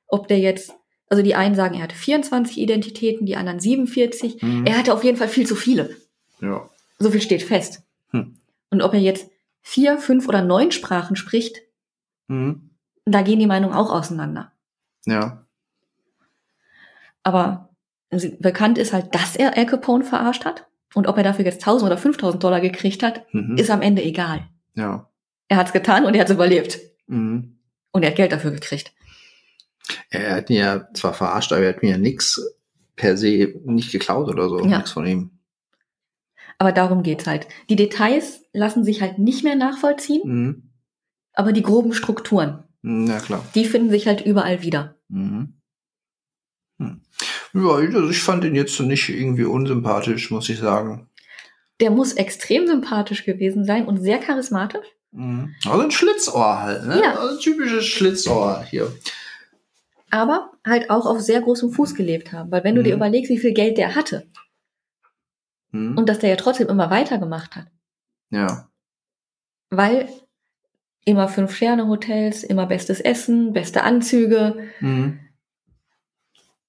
ob der jetzt, also die einen sagen, er hatte 24 Identitäten, die anderen 47. Mhm. Er hatte auf jeden Fall viel zu viele. ja. So viel steht fest. Hm. Und ob er jetzt vier, fünf oder neun Sprachen spricht, Mhm. da gehen die Meinungen auch auseinander. Ja. Aber sie- bekannt ist halt, dass er Al Capone verarscht hat. Und ob er dafür jetzt 1000 oder 5000 Dollar gekriegt hat, Mhm. ist am Ende egal. ja. Er hat's getan und er hat's überlebt. Mhm. Und er hat Geld dafür gekriegt. Er hat mir ja zwar verarscht, aber er hat mir ja nix per se nicht geklaut oder so. Ja. Nix von ihm. Aber darum geht's halt. Die Details lassen sich halt nicht mehr nachvollziehen, Mhm. aber die groben Strukturen, Mhm, Ja, klar. die finden sich halt überall wieder. Mhm. Hm. Ja, also ich fand ihn jetzt nicht irgendwie unsympathisch, muss ich sagen. Der muss extrem sympathisch gewesen sein und sehr charismatisch. Mhm. Also ein Schlitzohr halt, ne? Ja. Also ein typisches Schlitzohr hier. aber halt auch auf sehr großem Fuß gelebt haben. Weil wenn du Mhm. dir überlegst, wie viel Geld der hatte Mhm. und dass der ja trotzdem immer weitergemacht hat, ja. weil immer Fünf-Sterne-Hotels, immer bestes Essen, beste Anzüge, Mhm.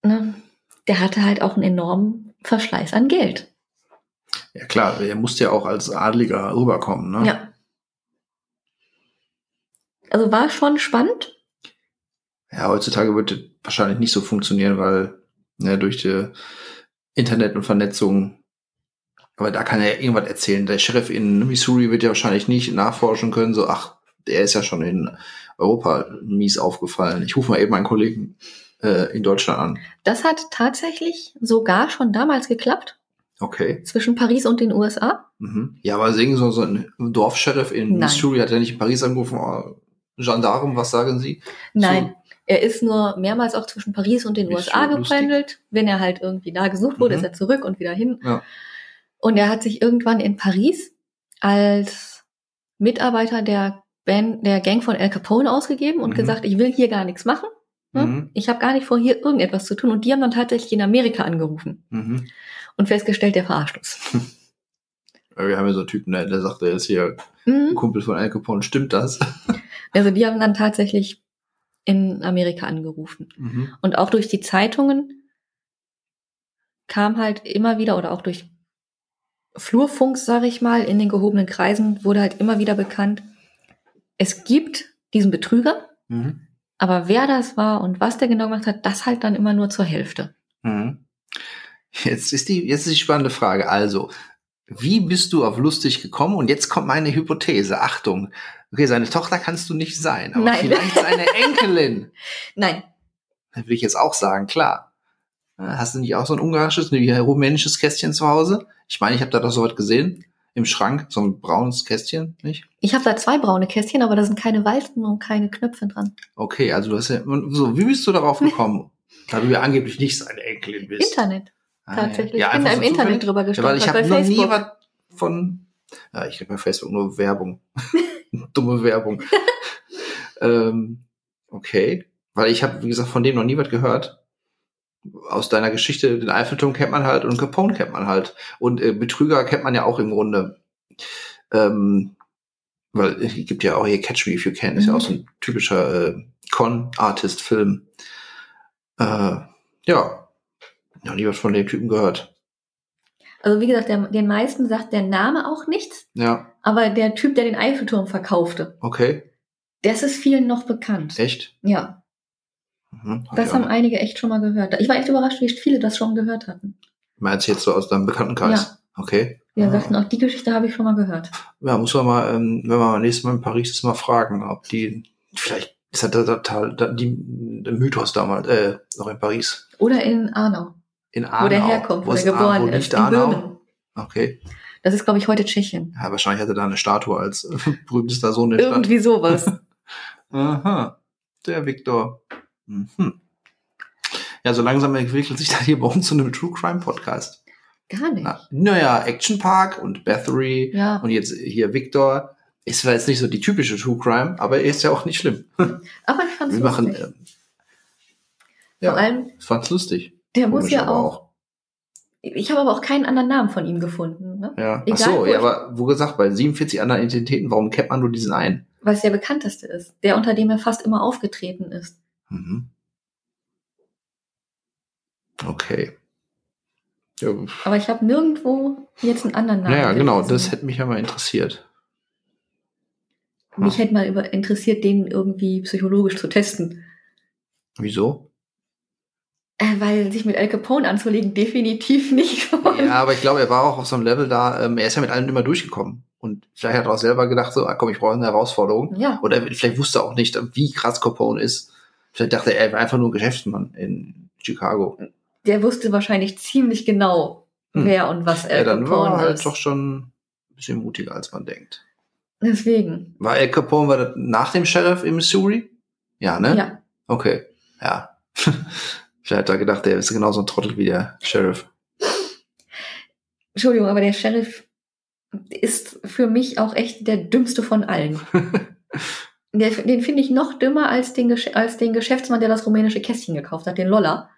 ne? Der hatte halt auch einen enormen Verschleiß an Geld. Ja klar, er musste ja auch als Adliger rüberkommen, ne? Ja. Also war schon spannend. Ja, heutzutage wird das wahrscheinlich nicht so funktionieren, weil ne, durch die Internet und Vernetzung, aber da kann er ja irgendwas erzählen. Der Sheriff in Missouri wird ja wahrscheinlich nicht nachforschen können, so, ach, der ist ja schon in Europa mies aufgefallen. Ich rufe mal eben meinen Kollegen äh, in Deutschland an. Das hat tatsächlich sogar schon damals geklappt Okay. zwischen Paris und den USA. Mhm. Ja, aber singen so, so ein Dorfsheriff in Nein. Missouri hat ja nicht in Paris angerufen, oh, Gendarm, was sagen Sie? Nein, er ist nur mehrmals auch zwischen Paris und den USA lustig. gependelt. Wenn er halt irgendwie da gesucht wurde, Mhm. ist er zurück und wieder hin. Ja. Und er hat sich irgendwann in Paris als Mitarbeiter der Band, der Gang von Al Capone ausgegeben und Mhm. gesagt, ich will hier gar nichts machen. Ne? Mhm. Ich habe gar nicht vor, hier irgendetwas zu tun. Und die haben dann tatsächlich in Amerika angerufen Mhm. und festgestellt, der verarscht uns. Wir haben ja so einen Typen, der, der sagt, der ist hier ein Mhm. Kumpel von Al Capone. Stimmt das? Also die haben dann tatsächlich in Amerika angerufen. Mhm. Und auch durch die Zeitungen kam halt immer wieder oder auch durch Flurfunks, sage ich mal, in den gehobenen Kreisen wurde halt immer wieder bekannt, es gibt diesen Betrüger, Mhm. Aber wer das war und was der genau gemacht hat, das halt dann immer nur zur Hälfte. Mhm. Jetzt ist die, jetzt ist die spannende Frage. Also, wie bist du auf lustig gekommen? Und jetzt kommt meine Hypothese. Achtung. Okay, seine Tochter kannst du nicht sein, aber Nein. vielleicht seine Enkelin. Nein, Da will ich jetzt auch sagen, klar. Hast du nicht auch so ein ungarisches, nee, rumänisches Kästchen zu Hause? Ich meine, ich habe da doch sowas gesehen. Im Schrank, so ein braunes Kästchen, nicht? ich habe da zwei braune Kästchen, aber da sind keine Walzen und keine Knöpfe dran. Okay, also du hast ja, so, wie bist du darauf gekommen? da du ja angeblich nicht seine Enkelin bist. Internet, Ah, tatsächlich. Ja, ich bin da im so Internet zufällig? drüber Ja, weil gestolpert, ich habe noch nie Facebook. was von. Ja, ich krieg bei Facebook nur Werbung. Dumme Werbung. ähm, okay. Weil ich habe, wie gesagt, von dem noch nie was gehört. Aus deiner Geschichte, den Eiffelturm kennt man halt und Capone kennt man halt. Und äh, Betrüger kennt man ja auch im Grunde. Ähm, weil es gibt ja auch hier Catch Me If You Can, ist ja Mhm. auch so ein typischer äh, Con-Artist-Film. Äh, ja, noch nie was von dem Typen gehört. Also wie gesagt, der, den meisten sagt der Name auch nichts, Ja, aber der Typ, der den Eiffelturm verkaufte, okay. das ist vielen noch bekannt. Echt? Ja, Mhm, das haben einige echt schon mal gehört. Ich war echt überrascht, wie viele das schon gehört hatten. Meinst du jetzt so aus deinem Bekanntenkreis? Ja. Okay. Wir Ah. sagten, auch die Geschichte habe ich schon mal gehört. Ja, muss man mal, ähm, wenn wir mal nächstes Mal in Paris ist, mal fragen, ob die, vielleicht ist das total, der Mythos damals, äh, noch in Paris. Oder in Arnau, In Arnau. wo der herkommt, wo, er ist Ar- geboren wo ist. In Arnau? Böhmen. Okay. Das ist, glaube ich, heute Tschechien. Ja, wahrscheinlich hatte da eine Statue als berühmtester Sohn der Stadt. Irgendwie sowas. Aha. Der Viktor. Mhm. Ja, so langsam entwickelt sich das hier bei uns zu einem True Crime Podcast. Gar nicht. Na, naja, Action Park und Bathory Ja, Und jetzt hier Victor. Ist zwar jetzt nicht so die typische True Crime, aber er ist ja auch nicht schlimm. aber ich fand es Wir machen, lustig. ähm, Vor ja, allem, ich fand's lustig. der muss Komisch ja aber auch, ich habe aber auch keinen anderen Namen von ihm gefunden. Ne? Ja. Ach Egal, so, wo ja, aber wo gesagt, bei 47 anderen Identitäten, warum kennt man nur diesen einen? Weil es der bekannteste ist. Der, unter dem er fast immer aufgetreten ist. Mhm. Okay. Ja, Aber ich habe nirgendwo jetzt einen anderen Namen. naja, genau, das hätte mich ja mal interessiert. Mich hätte mal über interessiert, den irgendwie psychologisch zu testen. Wieso? Äh, weil sich mit Al Capone anzulegen definitiv nicht. Ja, aber ich glaube, er war auch auf so einem Level da, ähm, er ist ja mit allem immer durchgekommen. Und vielleicht hat er auch selber gedacht, so, ah, komm, ich brauche eine Herausforderung. Ja. Oder vielleicht wusste er auch nicht, wie krass Capone ist. Vielleicht dachte er, er war einfach nur ein Geschäftsmann in Chicago. Der wusste wahrscheinlich ziemlich genau, Hm. wer und was Al Ja, dann war er halt ist. doch schon ein bisschen mutiger, als man denkt. Deswegen. War Al Capone war das nach dem Sheriff in Missouri? Ja, ne? Ja. Okay, ja. Vielleicht hat er gedacht, der ist genauso ein Trottel wie der Sheriff. Entschuldigung, aber der Sheriff ist für mich auch echt der dümmste von allen. Der, den finde ich noch dümmer als den, als den Geschäftsmann, der das rumänische Kästchen gekauft hat, den Lolla,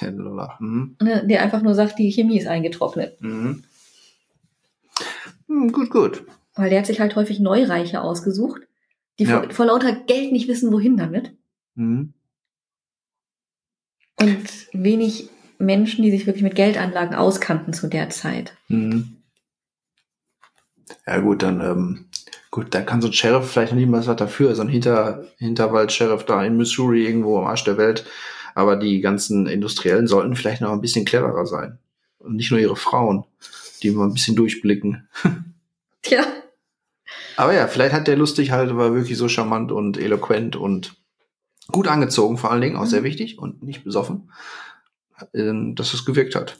Der Lola. Mhm. der einfach nur sagt, die Chemie ist eingetrocknet. Mhm. Hm, gut, gut. Weil der hat sich halt häufig Neureiche ausgesucht, die Ja. vor, vor lauter Geld nicht wissen, wohin damit. Mhm. Und wenig Menschen, die sich wirklich mit Geldanlagen auskannten zu der Zeit. Mhm. Ja gut, dann ähm, gut, dann kann so ein Sheriff vielleicht noch niemals was dafür, so ein Hinter Hinterwald-Sheriff da in Missouri irgendwo am Arsch der Welt. Aber die ganzen Industriellen sollten vielleicht noch ein bisschen cleverer sein. Und nicht nur ihre Frauen, die mal ein bisschen durchblicken. Tja, Aber ja, vielleicht hat der lustig halt, war wirklich so charmant und eloquent und gut angezogen, vor allen Dingen, auch Mhm. sehr wichtig und nicht besoffen, ähm, dass es gewirkt hat.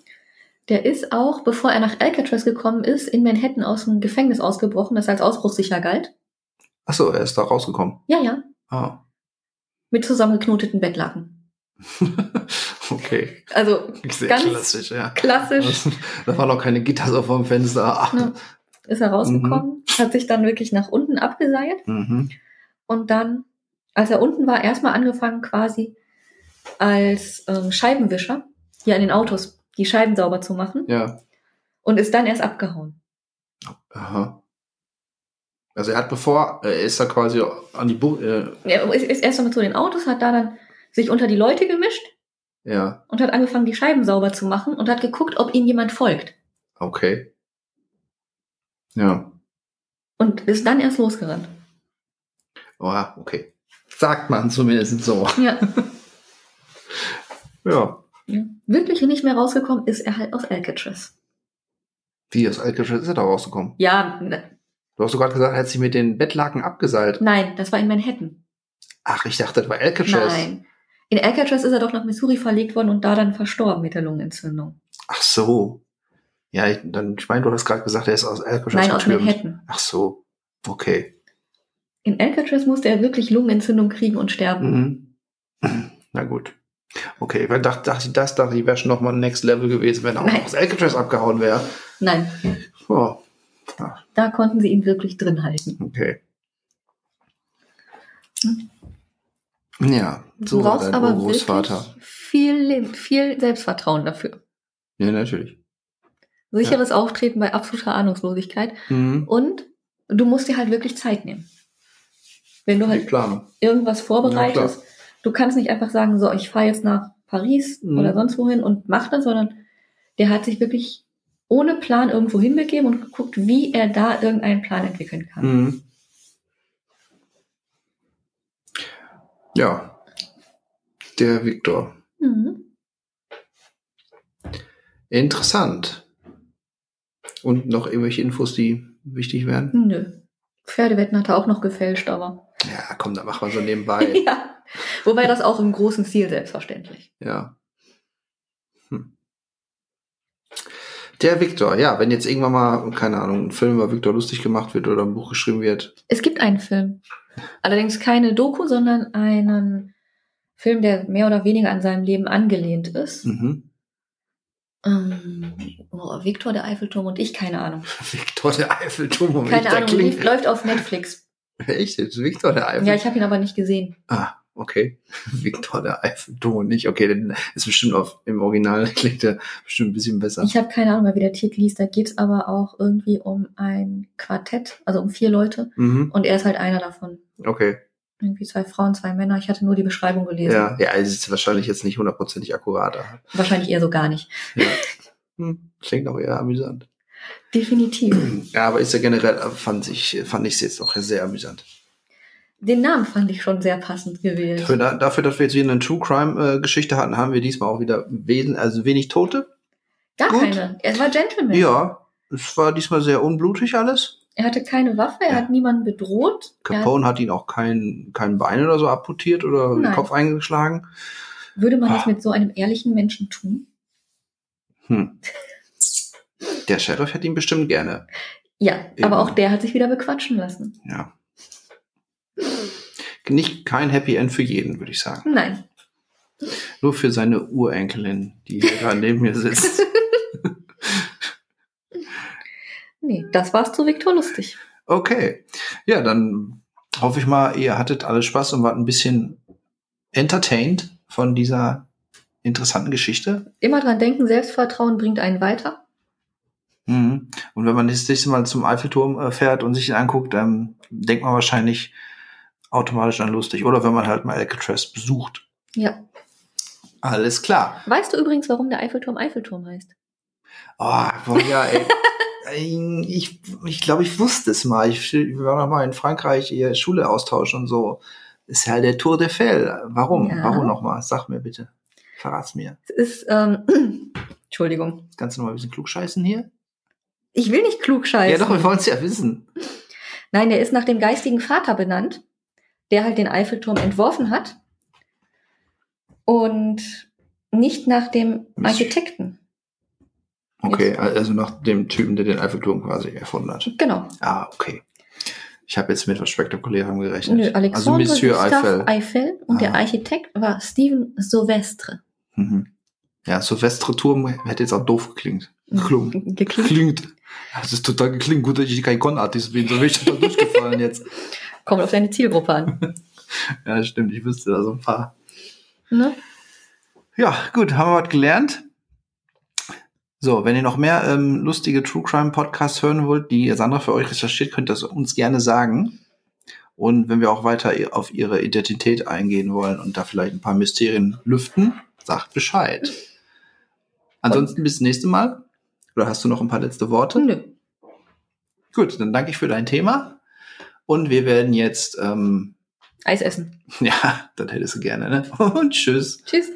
Der ist auch, bevor er nach Alcatraz gekommen ist, in Manhattan aus dem Gefängnis ausgebrochen, das als ausbruchssicher galt. Ach so, er ist da rausgekommen. Ja, ja, Ah, mit zusammengeknoteten Bettlaken. okay. Also Sehr Ganz klassisch, ja. klassisch Da war noch keine Gitter so vom Fenster. Ja. ist er rausgekommen, hat sich dann wirklich nach unten abgeseilt Mhm. und dann, als er unten war, erstmal angefangen quasi als ähm, Scheibenwischer hier an den Autos die Scheiben sauber zu machen Ja. und ist dann erst abgehauen. Aha. Also er hat bevor, er ist da quasi an die Bu äh, Er ist, ist erst einmal zu den Autos, hat da dann sich unter die Leute gemischt ja, und hat angefangen, die Scheiben sauber zu machen und hat geguckt, ob ihm jemand folgt. okay. Ja. Und ist dann erst losgerannt. Oh, okay. Sagt man zumindest so. Ja. Ja. Ja. Wirklich nicht mehr rausgekommen ist er halt aus Alcatraz. Wie, aus Alcatraz ist er da rausgekommen? Ja, ne, Du hast doch gerade gesagt, er hat sich mit den Bettlaken abgeseilt. nein, das war in Manhattan. Ach, ich dachte, das war Alcatraz. Nein. In Alcatraz ist er doch nach Missouri verlegt worden und da dann verstorben mit der Lungenentzündung. Ach so. Ja, ich, dann, ich meine, du hast gerade gesagt, er ist aus Alcatraz Nein, aus. Manhattan. Ach so. Okay. In Alcatraz musste er wirklich Lungenentzündung kriegen und sterben. Mhm. Na gut. Okay, weil dachte, dachte, das dachte ich, wäre schon nochmal ein Next Level gewesen, wenn er auch Nein. noch aus Alcatraz abgehauen wäre. Nein, Oh, da konnten sie ihn wirklich drin halten. okay. Hm. Ja, Du so war brauchst aber wirklich viel, viel Selbstvertrauen dafür. Ja, natürlich. Sicheres Auftreten bei absoluter Ahnungslosigkeit. Mhm. Und du musst dir halt wirklich Zeit nehmen. Wenn du halt irgendwas Ja, vorbereitest, du kannst nicht einfach sagen, so, ich fahre jetzt nach Paris Mhm. oder sonst wohin und mach das, sondern der hat sich wirklich ohne Plan irgendwo hinbegeben und geguckt, wie er da irgendeinen Plan entwickeln kann. Mhm. Ja. Der Viktor. Mhm. Interessant. Und noch irgendwelche Infos, die wichtig wären? Nö. Pferdewetten hat er auch noch gefälscht, aber. Ja, komm, da machen wir so nebenbei. ja. Wobei das auch im großen Stil selbstverständlich. Ja. Hm. Der Viktor, ja, wenn jetzt irgendwann mal, keine Ahnung, ein Film über Viktor lustig gemacht wird oder ein Buch geschrieben wird. Es gibt einen Film. Allerdings keine Doku, sondern einen Film, der mehr oder weniger an seinem Leben angelehnt ist. Mhm. Ähm, oh, Viktor der Eiffelturm und ich, keine Ahnung. Viktor der Eiffelturm, Moment, Keine da Ahnung, lief, läuft auf Netflix. Echt, Viktor der Eiffelturm. Ja, ich habe ihn aber nicht gesehen. ah, okay. Viktor der Eiffelturm nicht. Okay, dann ist bestimmt auf, im Original klingt der bestimmt ein bisschen besser. Ich habe keine Ahnung mehr, wie der Titel hieß. Da geht's aber auch irgendwie um ein Quartett, also um vier Leute. Mhm. Und er ist halt einer davon. Okay. Irgendwie zwei Frauen, zwei Männer. Ich hatte nur die Beschreibung gelesen. Ja, ja, es ist wahrscheinlich jetzt nicht hundertprozentig akkurat. aber- Wahrscheinlich eher so gar nicht. Ja. Hm, klingt auch eher amüsant. Definitiv. Ja, aber ist ja generell, fand ich, fand ich es jetzt auch sehr amüsant. Den Namen fand ich schon sehr passend gewählt. Für, da- dafür, dass wir jetzt wieder eine True Crime äh, Geschichte hatten, haben wir diesmal auch wieder wesen, also wenig Tote. Gar gut. keine. Er war Gentleman. Ja, es war diesmal sehr unblutig alles. Er hatte keine Waffe, er Ja. hat niemanden bedroht. Er hat, Capone hat ihn auch kein, kein Bein oder so amputiert oder den Nein. Kopf eingeschlagen. würde man das Ah. mit so einem ehrlichen Menschen tun? Hm. Der Sheriff hätte ihn bestimmt gerne. Ja, Eben. aber auch der hat sich wieder bequatschen lassen. Ja. Nicht kein Happy End für jeden, würde ich sagen. Nein. Nur für seine Urenkelin, die hier gerade neben mir sitzt. Nee, das war's zu Viktor lustig. Okay. Ja, dann hoffe ich mal, ihr hattet alle Spaß und wart ein bisschen entertained von dieser interessanten Geschichte. Immer dran denken, Selbstvertrauen bringt einen weiter. Mhm. Und wenn man das nächste Mal zum Eiffelturm äh, fährt und sich ihn anguckt, dann denkt man wahrscheinlich automatisch an lustig. Oder wenn man halt mal Alcatraz besucht. Ja. Alles klar. Weißt du übrigens, warum der Eiffelturm Eiffelturm heißt? Oh, boah, ja, ey. Ich, ich glaube, ich wusste es mal. Ich, ich war noch mal in Frankreich, ihr Schule austauschen und so. Ist ja der Tour de Fell. Warum? Ja. Warum noch mal? Sag mir bitte. Verrat's mir. Es ist, ähm, Entschuldigung. Kannst du noch mal ein bisschen klugscheißen hier? Ich will nicht klug scheißen. Ja, doch, wir wollen es ja wissen. Nein, der ist nach dem geistigen Vater benannt, der halt den Eiffelturm entworfen hat. Und nicht nach dem. Architekten. Okay, also nach dem Typen, der den Eiffelturm quasi erfunden hat. Genau. Ah, okay. Ich habe jetzt mit was Spektakulärem gerechnet. Nö, also Alexandre Monsieur Gustave Eiffel. Eiffel und der Ah. Architekt war Steven Sauvestre. Mhm. Ja, Silvestre Turm hätte jetzt auch doof geklingt. Geklungen. Geklingt. Klingt. Das ist total geklingt. Gut, dass ich kein Con-Artist bin. So bin ich total durchgefallen jetzt. Kommt auf deine Zielgruppe an. Ja, stimmt. Ich wüsste da so ein paar. Ne? Ja, gut. Haben wir was gelernt? So, wenn ihr noch mehr ähm, lustige True Crime Podcasts hören wollt, die Sandra für euch recherchiert, könnt ihr das uns gerne sagen. Und wenn wir auch weiter auf ihre Identität eingehen wollen und da vielleicht ein paar Mysterien lüften, sagt Bescheid. Ansonsten bis nächste Mal. Oder hast du noch ein paar letzte Worte? Nö. Gut, dann danke ich für dein Thema. Und wir werden jetzt, ähm, Eis essen. ja, das hättest du gerne, ne? Und tschüss. Tschüss.